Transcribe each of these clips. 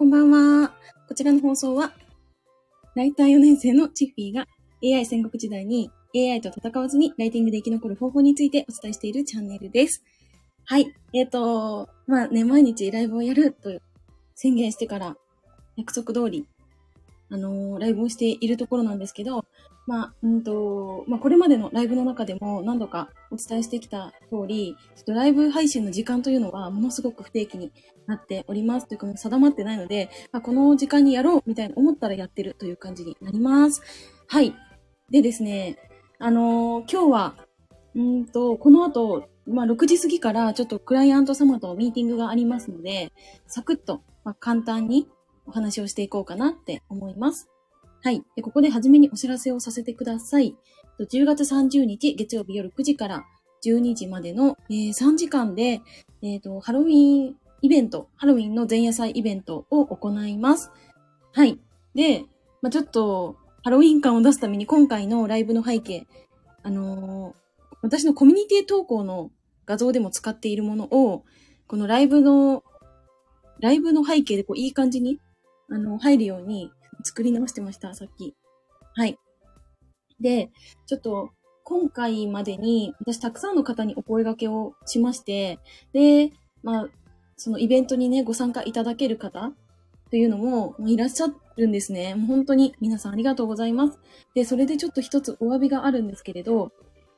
こんばんは。こちらの放送は、ライター4年生のチッフィーが AI 戦国時代に AI と戦わずにライティングで生き残る方法についてお伝えしているチャンネルです。はい。えっ、ー、と、まあね、毎日ライブをやると宣言してから約束通り、あのー、ライブをしているところなんですけど、まあ、うんと、まあ、これまでのライブの中でも何度かお伝えしてきた通り、ちょっとライブ配信の時間というのはものすごく不定期になっております。というか定まってないので、まあ、この時間にやろうみたいな思ったらやってるという感じになります。はい。でですね、あのー、今日は、うんと、この後、まあ、6時過ぎからちょっとクライアント様とミーティングがありますので、サクッと、まあ、簡単にお話をしていこうかなって思います。はい。で、ここで初めにお知らせをさせてください。10月30日月曜日夜9時から12時までの、えー、3時間で、えっ、ー、と、ハロウィンイベント、ハロウィンの前夜祭イベントを行います。はい。で、まあ、ちょっと、ハロウィン感を出すために今回のライブの背景、あのー、私のコミュニティ投稿の画像でも使っているものを、このライブの、ライブの背景でこういい感じに、あの、入るように作り直してました、さっき。はい。で、ちょっと、今回までに、私たくさんの方にお声掛けをしまして、で、まあ、そのイベントにね、ご参加いただける方というのもいらっしゃるんですね。もう本当に皆さんありがとうございます。で、それでちょっと一つお詫びがあるんですけれど、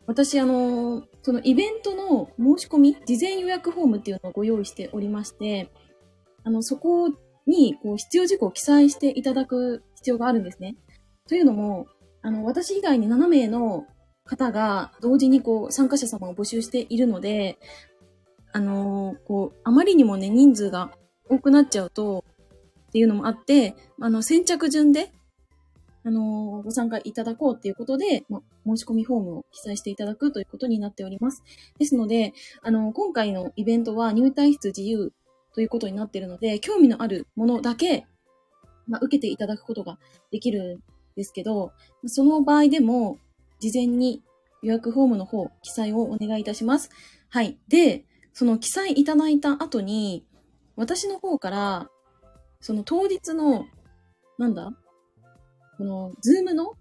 私、あの、そのイベントの申し込み、事前予約フォームっていうのをご用意しておりまして、あの、そこをに、こう、必要事項を記載していただく必要があるんですね。というのも、あの、私以外に7名の方が同時にこう、参加者様を募集しているので、あのー、こう、あまりにもね、人数が多くなっちゃうと、っていうのもあって、あの、先着順で、あのー、ご参加いただこうっていうことで、ま、申し込みフォームを記載していただくということになっております。ですので、あの今回のイベントは入退室自由ということになっているので、興味のあるものだけ、まあ、受けていただくことができるんですけど、その場合でも、事前に予約フォームの方、記載をお願いいたします。はい。で、その記載いただいた後に、私の方から、その当日の、なんだこの、 Zoom の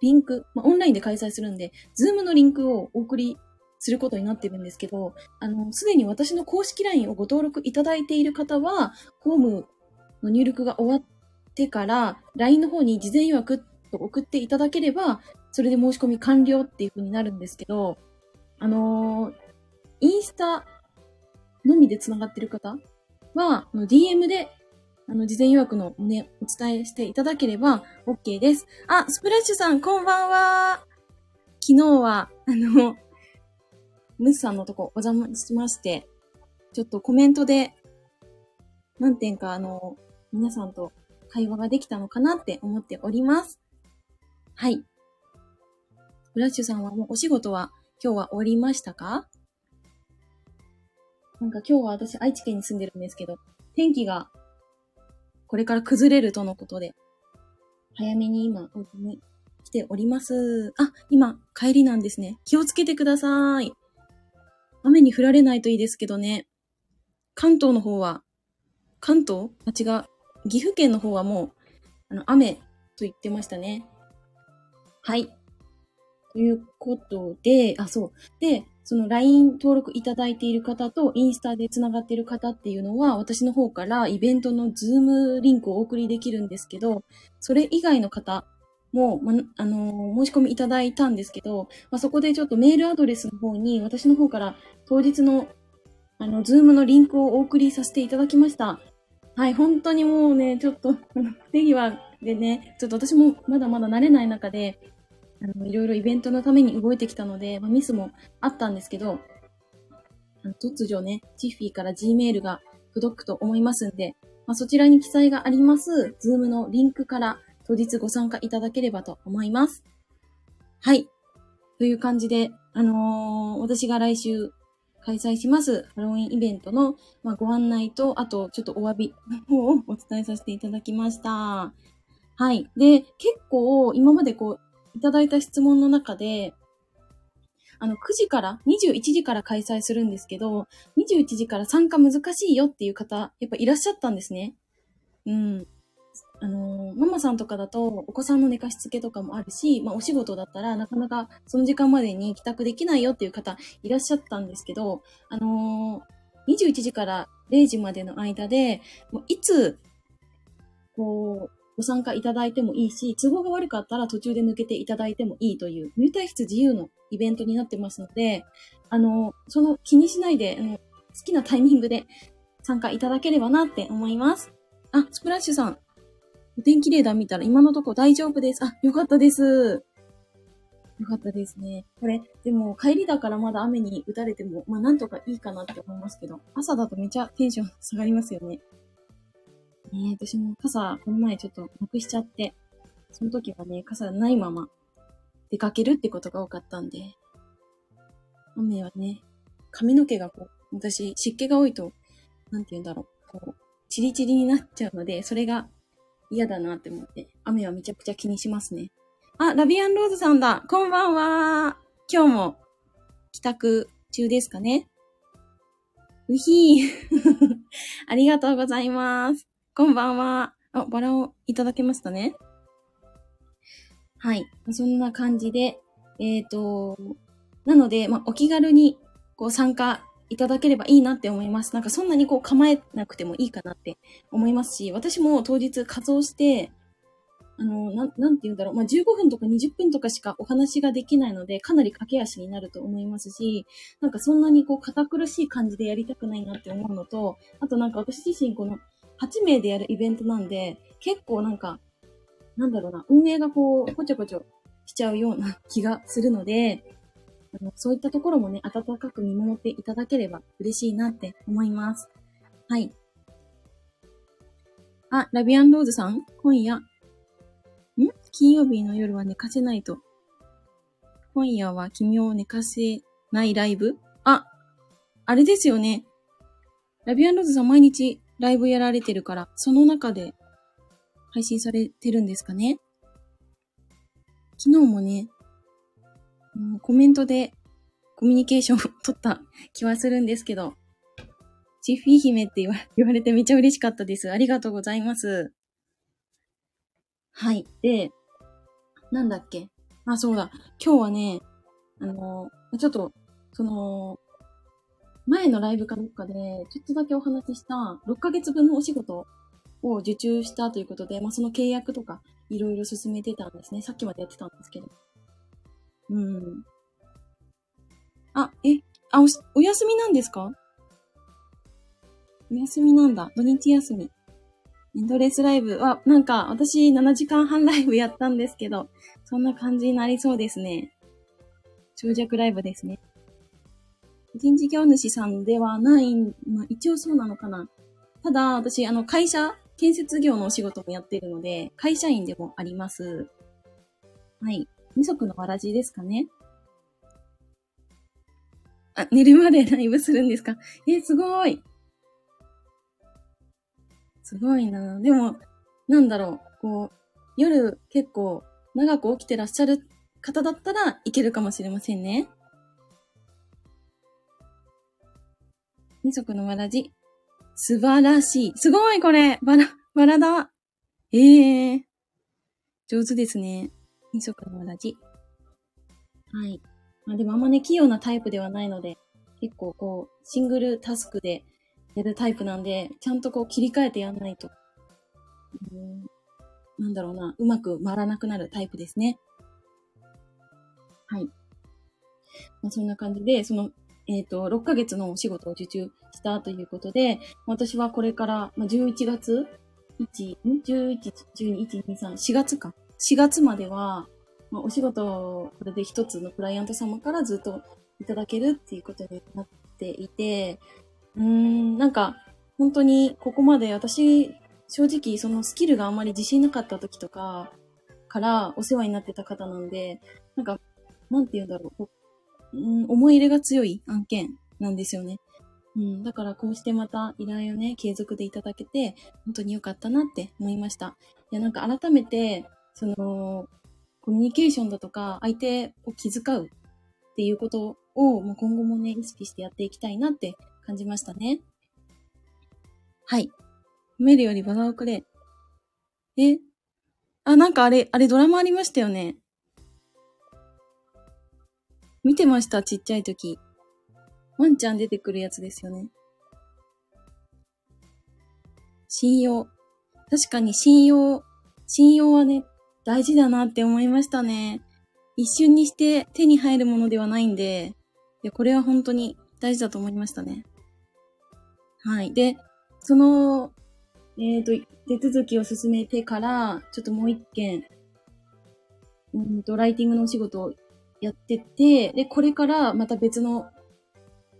リンク、まあ、オンラインで開催するんで、 Zoom のリンクをお送りすることになってるんですけど、あの、すでに私の公式 LINE をご登録いただいている方は、フォームの入力が終わってから、LINE の方に事前予約と送っていただければ、それで申し込み完了っていう風になるんですけど、あのー、インスタのみで繋がってる方は、DM で、あの、事前予約のね、お伝えしていただければ OK です。あ、スプラッシュさん、こんばんは。昨日は、あの、ムスさんのとこお邪魔しまして、ちょっとコメントで何点かあの、皆さんと会話ができたのかなって思っております。はい。フラッシュさんはもうお仕事は今日は終わりましたか？なんか今日は私愛知県に住んでるんですけど、天気がこれから崩れるとのことで、早めに今、お家に来ております。あ、今、帰りなんですね。気をつけてください。雨に降られないといいですけどね。関東の方は、関東？あ、違う。岐阜県の方はもう、あの、雨と言ってましたね。はい。ということで、あ、そう。で、その LINE 登録いただいている方とインスタで繋がっている方っていうのは、私の方からイベントのズームリンクをお送りできるんですけど、それ以外の方も、ま、あのー、申し込みいただいたんですけど、まあ、そこでちょっとメールアドレスの方に私の方から当日の、あの、 Zoom のリンクをお送りさせていただきました。はい、本当にもうね、ちょっと、あの、手際でね、ちょっと私もまだまだ慣れない中で、あの、いろいろイベントのために動いてきたので、まあ、ミスもあったんですけど、突如ね、チッフィーから Gmail が届くと思いますんで、まあ、そちらに記載があります、 Zoom のリンクから当日ご参加いただければと思います。はい。という感じで、あのー、私が来週開催しますハロウィンイベントの、まあ、ご案内と、あとちょっとお詫びの方をお伝えさせていただきました。はい。で、結構今までこう、いただいた質問の中で、あの、9時から、21時から開催するんですけど、21時から参加難しいよっていう方、やっぱいらっしゃったんですね。うん。あのママさんとかだと、お子さんの寝かしつけとかもあるし、まあ、お仕事だったら、なかなかその時間までに帰宅できないよっていう方いらっしゃったんですけど、あのー21時から0時までの間で、もういつ、こう、ご参加いただいてもいいし、都合が悪かったら途中で抜けていただいてもいいという、入退室自由のイベントになってますので、あの、その気にしないで、あの、好きなタイミングで参加いただければなって思います。あ、スプラッシュさん。お天気レーダー見たら今のとこ大丈夫です。あ、よかったです。よかったですね。これ、でも帰りだからまだ雨に打たれても、まあなんとかいいかなって思いますけど、朝だとめちゃテンション下がりますよね。ねえ、私も傘、この前ちょっとなくしちゃって、その時はね、傘ないまま出かけるってことが多かったんで、雨はね、髪の毛がこう、私、湿気が多いと、なんて言うんだろう、こう、チリチリになっちゃうので、それが嫌だなって思って、雨はめちゃくちゃ気にしますね。あ、ラビアンローズさんだ。こんばんは。今日も帰宅中ですかね。うひー。ありがとうございます。こんばんは。あ、バラをいただけましたね。はい。そんな感じで、えっ、と、なので、まあ、お気軽にこう参加いただければいいなって思います。なんかそんなにこう構えなくてもいいかなって思いますし、私も当日仮装して、あの、なん、なんて言うんだろう。まあ、15分とか20分とかしかお話ができないので、かなり駆け足になると思いますし、なんかそんなにこう堅苦しい感じでやりたくないなって思うのと、あとなんか私自身この8名でやるイベントなんで、結構なんか、なんだろうな、運営がこう、こちょこちょしちゃうような気がするので、あのそういったところもね、温かく見守っていただければ嬉しいなって思います。はい。あ、ラビアンローズさん今夜、ん？金曜日の夜は寝かせないと。今夜は君を寝かせないライブ？あ、あれですよね。ラビアンローズさん毎日ライブやられてるから、その中で配信されてるんですかね昨日もね、コメントでコミュニケーションを取った気はするんですけど、チッフィー姫って言わ れてめちゃ嬉しかったです。ありがとうございます。はい。で、なんだっけ？あ、そうだ。今日はね、あの、ちょっと、その、前のライブかどっかで、ちょっとだけお話しした6ヶ月分のお仕事を受注したということで、まあ、その契約とかいろいろ進めてたんですね。さっきまでやってたんですけど。うん。あ、え、あ、お、お休みなんですか？お休みなんだ。土日休み。エンドレスライブは、なんか、私7時間半ライブやったんですけど、そんな感じになりそうですね。長尺ライブですね。人事業主さんではない、まあ一応そうなのかな。ただ、私、あの、会社、建設業のお仕事もやってるので、会社員でもあります。はい。二足のわらじですかね。あ、寝るまでライブするんですか？え、すごい。すごいなでも、なんだろう、こう、夜結構長く起きてらっしゃる方だったらいけるかもしれませんね。二足のわらじ。素晴らしい。すごいこれバラ、バラだ。ええー。上手ですね。二足のわらじ。はい。まあでもあんまね、器用なタイプではないので、結構こう、シングルタスクでやるタイプなんで、ちゃんとこう切り替えてやんないと。うんなんだろうな、うまく回らなくなるタイプですね。はい。まあ、そんな感じで、その、えっ、と、6ヶ月のお仕事を受注したということで、私はこれから、まあ、11月 ?1、?11、12、1、2、3、4月か。4月までは、ま、お仕事をこれで一つのクライアント様からずっといただけるっていうことになっていて、うーん、なんか、本当にここまで私、正直そのスキルがあんまり自信なかった時とかからお世話になってた方なんで、なんか、なんて言うんだろう、ううん、思い入れが強い案件なんですよね。うん、だからこうしてまた依頼をね、継続でいただけて、本当に良かったなって思いました。いや、なんか改めて、その、コミュニケーションだとか、相手を気遣うっていうことを、もう今後もね、意識してやっていきたいなって感じましたね。はい。褒めるよりバラをくれ。え？あ、なんかあれ、あれドラマありましたよね。見てました、ちっちゃい時。ワンちゃん出てくるやつですよね。信用。確かに信用、信用はね、大事だなって思いましたね。一瞬にして手に入るものではないんで、いや、これは本当に大事だと思いましたね。はい。で、その、えっ、ー、と、手続きを進めてから、ちょっともう一件、うんと、ライティングのお仕事をやってて、で、これからまた別の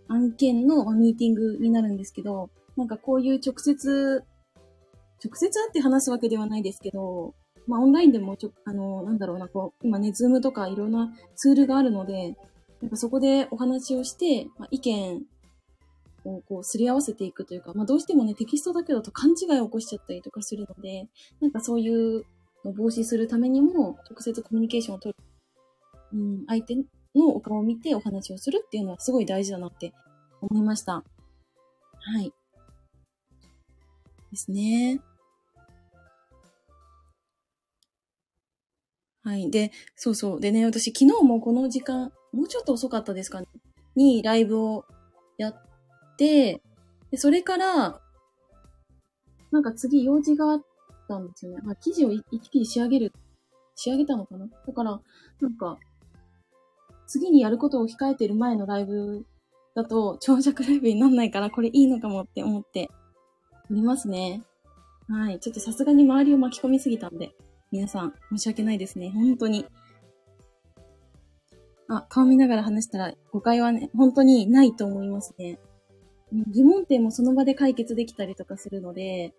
案件のミーティングになるんですけど、なんかこういう直接、直接会って話すわけではないですけど、まあオンラインでもちょ、あの、なんだろうな、こう、今ね、 Zoom とかいろんなツールがあるので、なんかそこでお話をして、まあ、意見をこうすり合わせていくというか、まあどうしてもね、テキストだけだと勘違いを起こしちゃったりとかするので、なんかそういうの防止するためにも、直接コミュニケーションを取る、うん、相手のお顔を見てお話をするっていうのはすごい大事だなって思いました。はい。ですね。はい。で、そうそう。でね、私昨日もこの時間、もうちょっと遅かったですかね。にライブをやって、で、それから、なんか次用事があったんですよね。まあ、記事を一気に仕上げる、仕上げたのかなだから、なんか、次にやることを控えてる前のライブだと長尺ライブになんないからこれいいのかもって思っておりますね。はい。ちょっとさすがに周りを巻き込みすぎたんで、皆さん申し訳ないですね。本当に。あ、顔見ながら話したら誤解はね、本当にないと思いますね。疑問点もその場で解決できたりとかするので、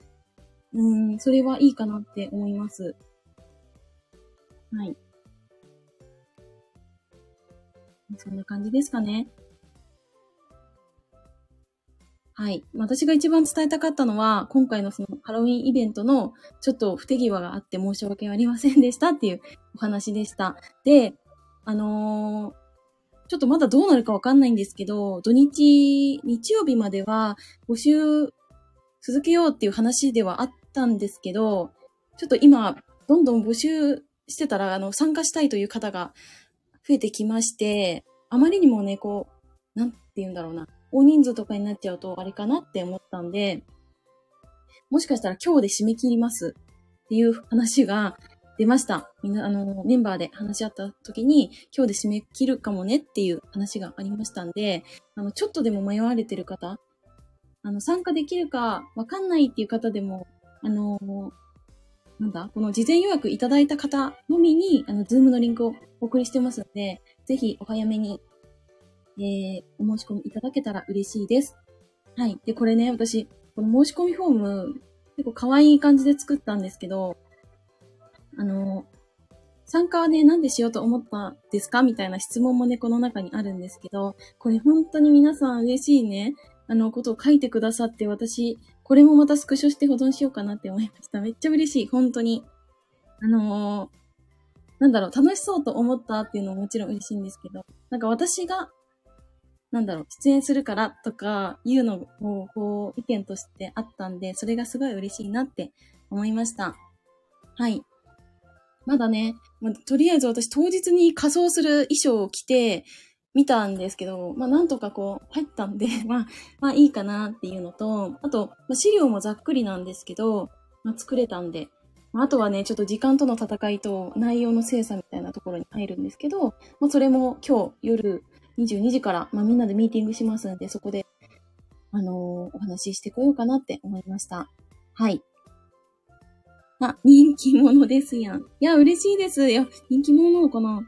うん、それはいいかなって思います。はい。そんな感じですかね。はい。私が一番伝えたかったのは、今回のそのハロウィンイベントのちょっと不手際があって申し訳ありませんでしたっていうお話でした。で、あのー、ちょっとまだどうなるかわかんないんですけど、土日、日曜日までは募集続けようっていう話ではあったんですけど、ちょっと今、どんどん募集してたら、あの、参加したいという方が増えてきまして、あまりにもね、こう、なんて言うんだろうな。大人数とかになっちゃうとあれかなって思ったんで、もしかしたら今日で締め切りますっていう話が出ました。みんな、あの、メンバーで話し合った時に、今日で締め切るかもねっていう話がありましたんで、あの、ちょっとでも迷われてる方、あの、参加できるかわかんないっていう方でも、あの、なんだ、この事前予約いただいた方のみに、あの、 Zoom のリンクをお送りしてますので、ぜひお早めにえー、お申し込みいただけたら嬉しいです。はい。で、これね、私、この申し込みフォーム、結構可愛い感じで作ったんですけど、あの、参加はね、なんでしようと思ったんですか？みたいな質問もね、この中にあるんですけど、これ本当に皆さん嬉しいね、あの、ことを書いてくださって、私、これもまたスクショして保存しようかなって思いました。めっちゃ嬉しい、本当に。あのー、なんだろう、楽しそうと思ったっていうのももちろん嬉しいんですけど、なんか私がなんだろう、出演するからとかいうのも、こう、意見としてあったんで、それがすごい嬉しいなって思いました。はい。まだね、まあ、とりあえず私当日に仮装する衣装を着て見たんですけど、まあなんとかこう入ったんで、まあ、まあいいかなっていうのと、あと、まあ、資料もざっくりなんですけど、まあ作れたんで、あとはね、ちょっと時間との戦いと内容の精査みたいなところに入るんですけど、まあそれも今日夜22時から、まあ、みんなでミーティングしますんで、そこで、あのー、お話ししてこようかなって思いました。はい。あ、人気者ですやん。いや、嬉しいです。いや、人気者なのかな？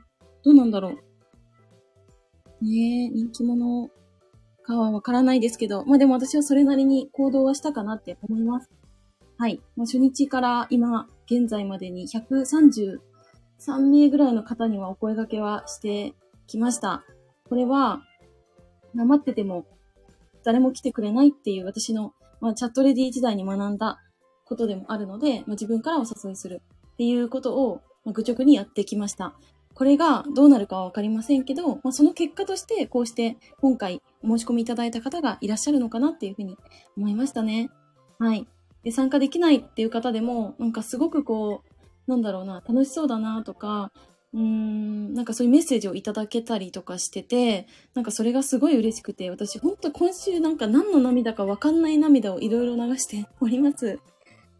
どうなんだろう。ねえ、人気者かはわからないですけど、まあでも私はそれなりに行動はしたかなって思います。はい。まあ、初日から今、現在までに133名ぐらいの方にはお声掛けはしてきました。これは、待ってても誰も来てくれないっていう私の、まあ、チャットレディ時代に学んだことでもあるので、まあ、自分からお誘いするっていうことを、まあ、愚直にやってきました。これがどうなるかはわかりませんけど、まあ、その結果としてこうして今回お申し込みいただいた方がいらっしゃるのかなっていうふうに思いましたね。はい。で参加できないっていう方でも、なんかすごくこう、なんだろうな、楽しそうだなとか、うーん、なんかそういうメッセージをいただけたりとかしてて、なんかそれがすごい嬉しくて、私ほんと今週なんか何の涙かわかんない涙をいろいろ流しております。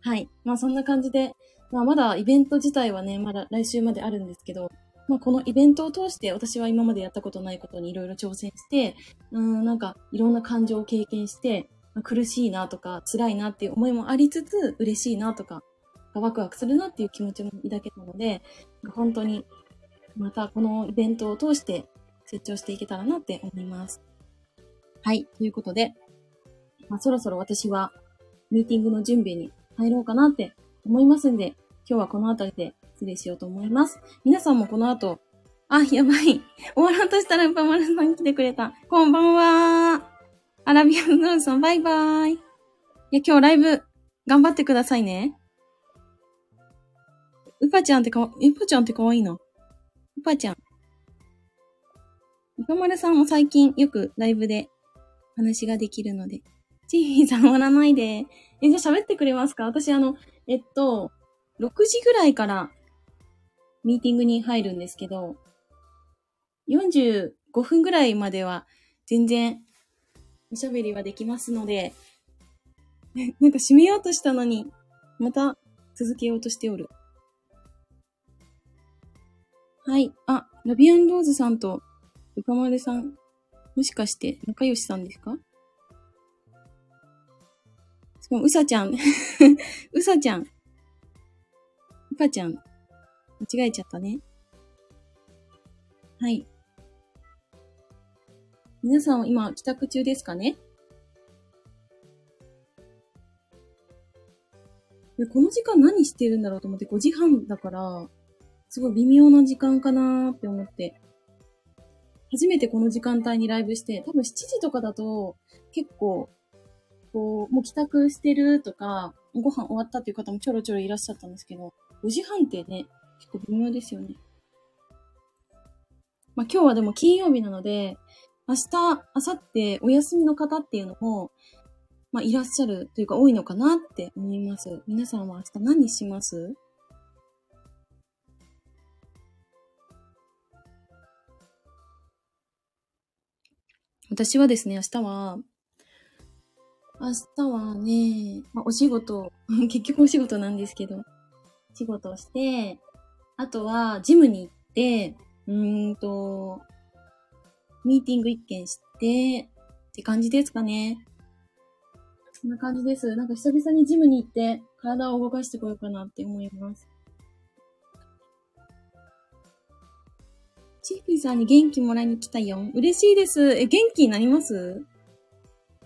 はい。まあそんな感じで、まあまだイベント自体はね、まだ来週まであるんですけど、まあこのイベントを通して私は今までやったことないことにいろいろ挑戦して、うん、なんかいろんな感情を経験して、まあ苦しいなとか辛いなっていう思いもありつつ嬉しいなとかワクワクするなっていう気持ちも抱けたので本当にまたこのイベントを通して成長していけたらなって思います。はい。ということで、まあ、そろそろ私はミーティングの準備に入ろうかなって思いますんで、今日はこの辺りで失礼しようと思います。皆さんもこの後、あ、やばい。終わろうとしたらうぱまるさん来てくれた。こんばんは。アラビアンノーズさん、バイバイ。いや、今日ライブ、頑張ってくださいね。うぱちゃんってかわ、うぱちゃんってかわいいな。うぱちゃん。うぱまるさんも最近よくライブで話ができるので。チーフィーさん終わらないで。え、じゃあ喋ってくれますか？私あの、えっと、6時ぐらいからミーティングに入るんですけど、45分ぐらいまでは全然おしゃべりはできますので、なんか閉めようとしたのに、また続けようとしておる。はい。あ、ラビアンローズさんと、うかまるさん、もしかして仲良しさんですか？しかも、うさちゃん。うさちゃん。うぱちゃん。間違えちゃったね。はい。皆さんは今帰宅中ですかね？この時間何してるんだろうと思って5時半だから、すごい微妙な時間かなーって思って。初めてこの時間帯にライブして、多分7時とかだと結構、こう、もう帰宅してるとか、ご飯終わったっていう方もちょろちょろいらっしゃったんですけど、5時半ってね、結構微妙ですよね。まあ今日はでも金曜日なので、明日、明後日お休みの方っていうのも、まあ、いらっしゃるというか多いのかなって思います。皆さんは明日何します？私はですね、明日は、明日はね、まあ、お仕事、結局お仕事なんですけど、仕事をして、あとは、ジムに行って、うーんと、ミーティング一件して、って感じですかね。そんな感じです。なんか久々にジムに行って体を動かしてこようかなって思います。チーピーさんに元気もらいに来たよ。嬉しいです。え、元気になります？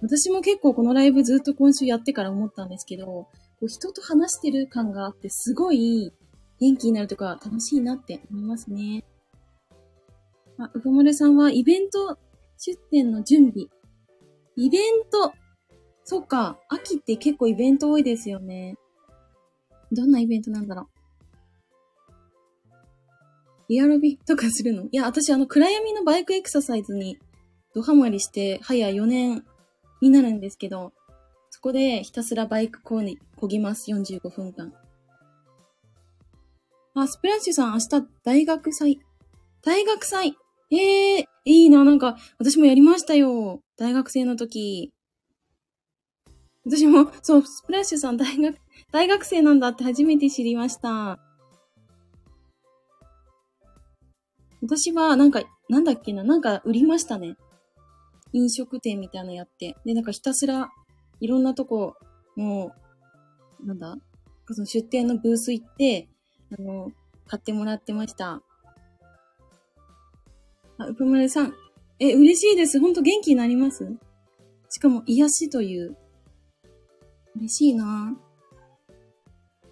私も結構このライブずっと今週やってから思ったんですけど、こう人と話してる感があってすごい元気になるとか楽しいなって思いますね。あ、うかまるさんはイベント出店の準備。イベント。そっか。秋って結構イベント多いですよね。どんなイベントなんだろう。リアロビとかするの？いや、私あの暗闇のバイクエクササイズにドハマりして、早4年になるんですけど、そこでひたすらバイクこにこぎます。45分間。あ、スプラッシュさん明日大学祭？大学祭？ええー、いいな、なんか、私もやりましたよ。大学生の時。私も、そう、スプラッシュさん大学、大学生なんだって初めて知りました。私は、なんか、なんだっけな、なんか売りましたね。飲食店みたいなのやって。で、なんかひたすら、いろんなとこ、もう、なんだ？その出店のブース行って、あの、買ってもらってました。あ、うぷまるさん。え、嬉しいです。ほんと元気になります？しかも癒しという。嬉しいな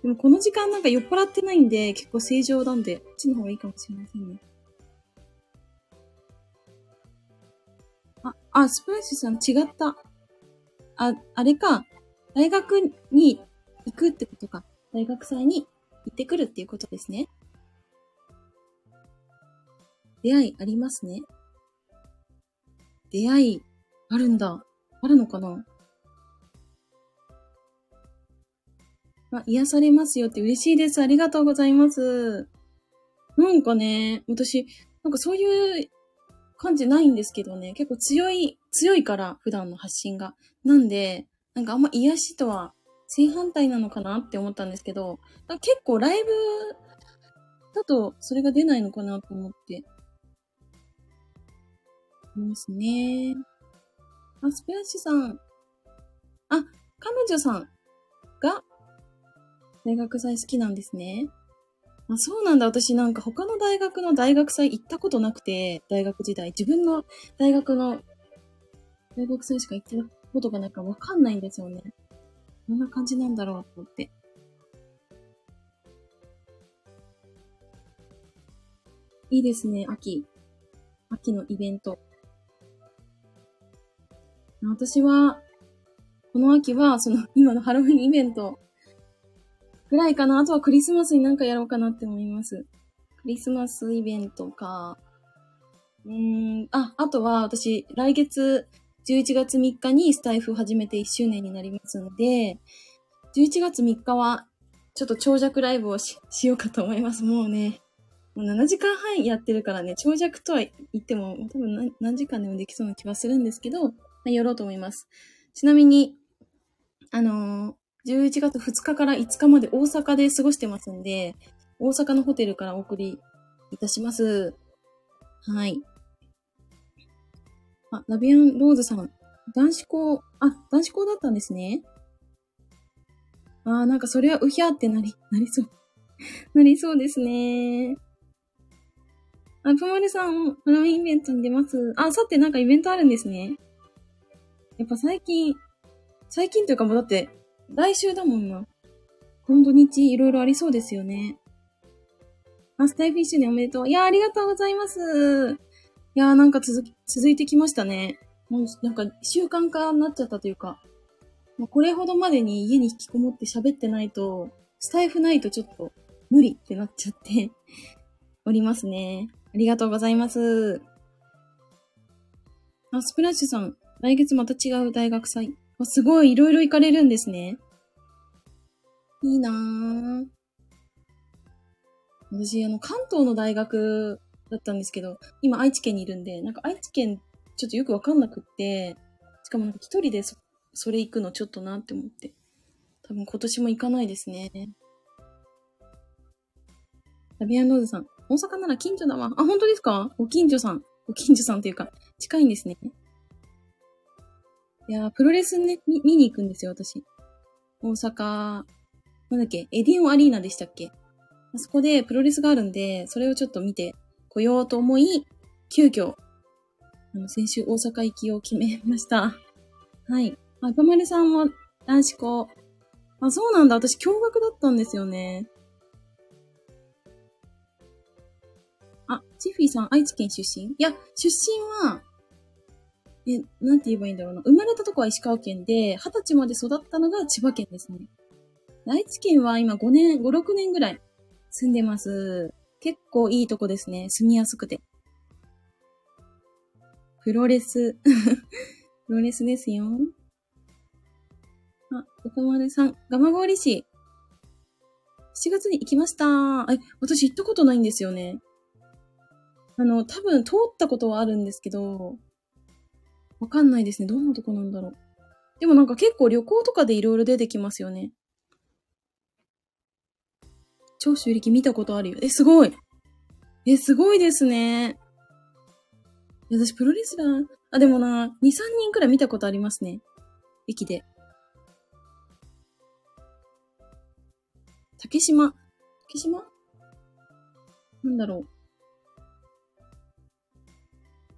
でもこの時間なんか酔っ払ってないんで、結構正常なんで、こっちの方がいいかもしれませんね。あ、スプラッシュさん違った。あ、あれか。大学に行くってことか。大学祭に行ってくるっていうことですね。出会いありますね。出会い、あるんだ。あるのかなあ、癒されますよって嬉しいです。ありがとうございます。なんかね、私、なんかそういう感じないんですけどね、結構強い、強いから、普段の発信が。なんで、なんかあんま癒しとは正反対なのかなって思ったんですけど、結構ライブだとそれが出ないのかなと思って。いますね。あ、スプラッシさん。あ、彼女さんが大学祭好きなんですね。あ、そうなんだ。私なんか他の大学の大学祭行ったことなくて、大学時代。自分の大学の大学祭しか行ってたことがないかわかんないんですよね。どんな感じなんだろうと思って。いいですね、秋。秋のイベント。私は、この秋は、その、今のハロウィンイベントぐらいかな。あとはクリスマスになんかやろうかなって思います。クリスマスイベントか。うーん、あ、あとは私、来月11月3日にスタイフ始めて1周年になりますので、11月3日は、ちょっと長尺ライブをしようかと思います。もうね、もう7時間半やってるからね、長尺とは言っても、多分何何時間でもできそうな気はするんですけど、まあ、やろうと思います。ちなみに、あのー11月2日から5日まで大阪で過ごしてますんで、大阪のホテルからお送りいたします。はい。あ、ラビアンローズさん。男子校、あ、男子校だったんですね。あー、なんかそれはうひゃーってなり、なりそう。なりそうですね。あ、ぷまるさん、ハロウィンイベントに出ます。あ、さてなんかイベントあるんですね。やっぱ最近、最近というかもうだって、来週だもんな。この土日いろいろありそうですよね。あ、スタイフィッシュねおめでとう。いや、ありがとうございます。いや、なんか続き、続いてきましたね。もう、なんか習慣化になっちゃったというか、もうこれほどまでに家に引きこもって喋ってないと、スタイフないとちょっと無理ってなっちゃっておりますね。ありがとうございます。あ、スプラッシュさん、来月また違う大学祭。すごい、いろいろ行かれるんですね。いいなぁ。私、あの、関東の大学だったんですけど、今愛知県にいるんで、なんか愛知県ちょっとよくわかんなくって、しかもなんか一人でそ、それ行くのちょっとなって思って。多分今年も行かないですね。ラビアンローズさん、大阪なら近所だわ。あ、本当ですか？ご近所さん。ご近所さんっていうか、近いんですね。いやー、プロレスね、見に行くんですよ、私。大阪、なんだっけ、エディオンアリーナでしたっけ？あそこでプロレスがあるんで、それをちょっと見てこようと思い、急遽、あの、先週大阪行きを決めました。はい。あ、赤丸さんも男子校。あ、そうなんだ。私、驚愕だったんですよね。あ、チフィさん、愛知県出身？いや、出身は、え、なんて言えばいいんだろうな。生まれたとこは石川県で、二十歳まで育ったのが千葉県ですね。愛知県は今5年、5、6年ぐらい住んでます。結構いいとこですね。住みやすくて。プロレス。プロレスですよ。あ、歌丸さん、蒲郡市。7月に行きました。え、私行ったことないんですよね。あの、多分通ったことはあるんですけど、わかんないですね。どんなとこなんだろう。でもなんか結構旅行とかでいろいろ出てきますよね。長州力見たことあるよ。え、すごい。え、すごいですね。私、プロレスラー、あ、でもな、2、3人くらい見たことありますね。駅で。竹島。竹島？なんだろ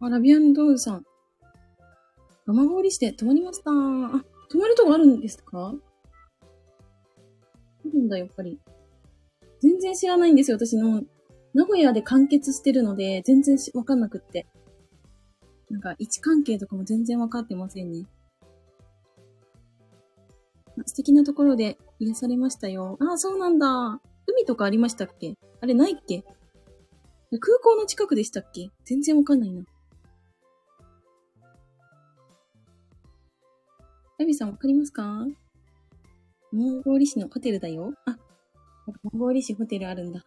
う。あ、ラビアンドールさん。蒲郡市で泊まりました。あ、泊まるとこあるんですか？あるんだ、やっぱり。全然知らないんですよ、私の。名古屋で完結してるので、全然わかんなくって。なんか、位置関係とかも全然わかってませんね。素敵なところで癒されましたよ。ああ、そうなんだ。海とかありましたっけ？あれないっけ？空港の近くでしたっけ？全然わかんないな。ラビさんわかりますか？モンゴーリ市のホテルだよ。あ、モンゴーリ市ホテルあるんだ。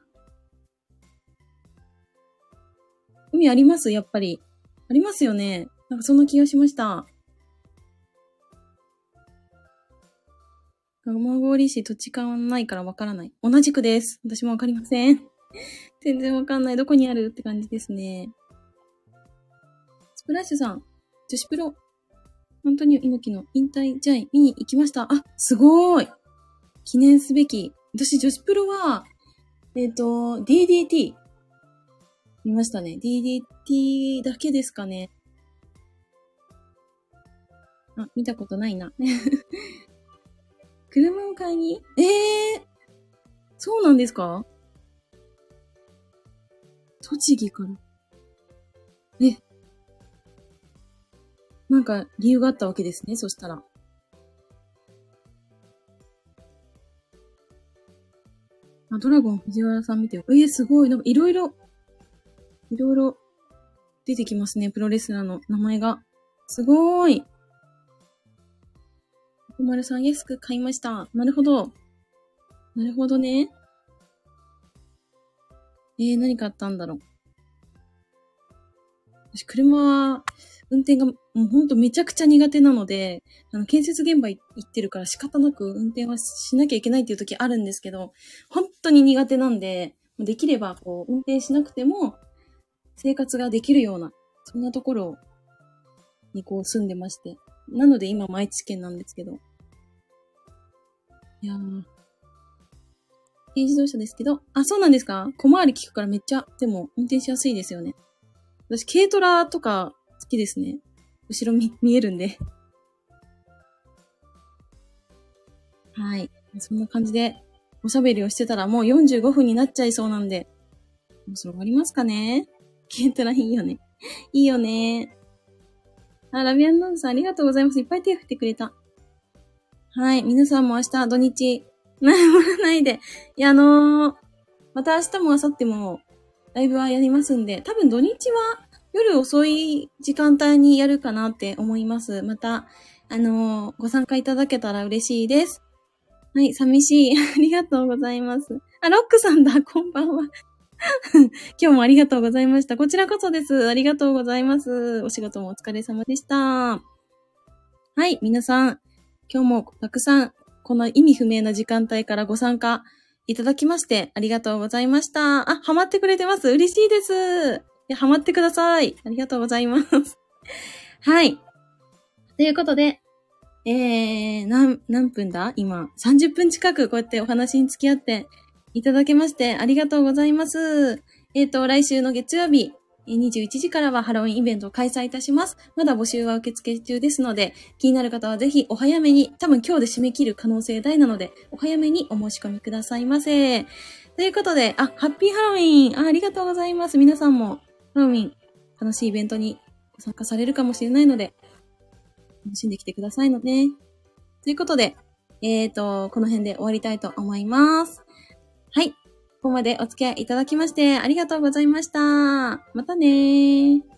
海あります？やっぱり。ありますよね。なんかそんな気がしました。蒲郡市土地勘ないからわからない。同じくです。私もわかりません。全然わかんない。どこにある？って感じですね。スプラッシュさん、女子プロ、本当に猪木の引退試合見に行きました。あ、すごい記念すべき。私女子プロは、えっ、ー、と、DDT 見ましたね。DDT だけですかね。あ、見たことないな。車を買いに？ええー、そうなんですか？栃木から。え。なんか理由があったわけですね、そしたら。あ、ドラゴン藤原さん見てよ。えー、すごい。なんかいろいろ、いろいろ出てきますね、プロレスラーの名前が。すごーい。小丸さん安く買いました。なるほど。なるほどね。えー、何買ったんだろう。私、車は、運転がもうほんとめちゃくちゃ苦手なので、あの、建設現場行ってるから仕方なく運転はしなきゃいけないっていう時あるんですけど、本当に苦手なんで、できればこう、運転しなくても生活ができるような、そんなところにこう住んでまして。なので今、毎知県なんですけど。いやー。軽自動車ですけど、あ、そうなんですか？小回り効くからめっちゃ、でも運転しやすいですよね。私、軽トラとか好きですね。後ろ見、見えるんで。はい。そんな感じで、おしゃべりをしてたらもう45分になっちゃいそうなんで、もうそれ終わりますかね軽トラいいよね。いいよね。あ、ラビアンノンさんありがとうございます。いっぱい手振ってくれた。はい。皆さんも明日土日、悩まないで。いや、あのー、また明日も明後日もライブはやりますんで、多分土日は夜遅い時間帯にやるかなって思います。また、あのー、ご参加いただけたら嬉しいです。はい、寂しい。ありがとうございます。あ、ロックさんだ、こんばんは。今日もありがとうございました。こちらこそです。ありがとうございます。お仕事もお疲れ様でした。はい、皆さん、今日もたくさん、この意味不明な時間帯からご参加いただきまして、ありがとうございました。あ、ハマってくれてます嬉しいです。ハマってください。ありがとうございます。はい。ということで、えー、何、何分だ？今、30分近くこうやってお話に付き合っていただけましてありがとうございます。えっ、ー、と、来週の月曜日、21時からはハロウィンイベントを開催いたします。まだ募集は受付中ですので、気になる方はぜひお早めに、多分今日で締め切る可能性大なので、お早めにお申し込みくださいませ。ということで、あ、ハッピーハロウィンあありがとうございます。皆さんもハロウィン楽しいイベントに参加されるかもしれないので、楽しんできてくださいのね。ということで、え、ー、と、この辺で終わりたいと思います。はい。ここまでお付き合いいただきましてありがとうございました。またねー。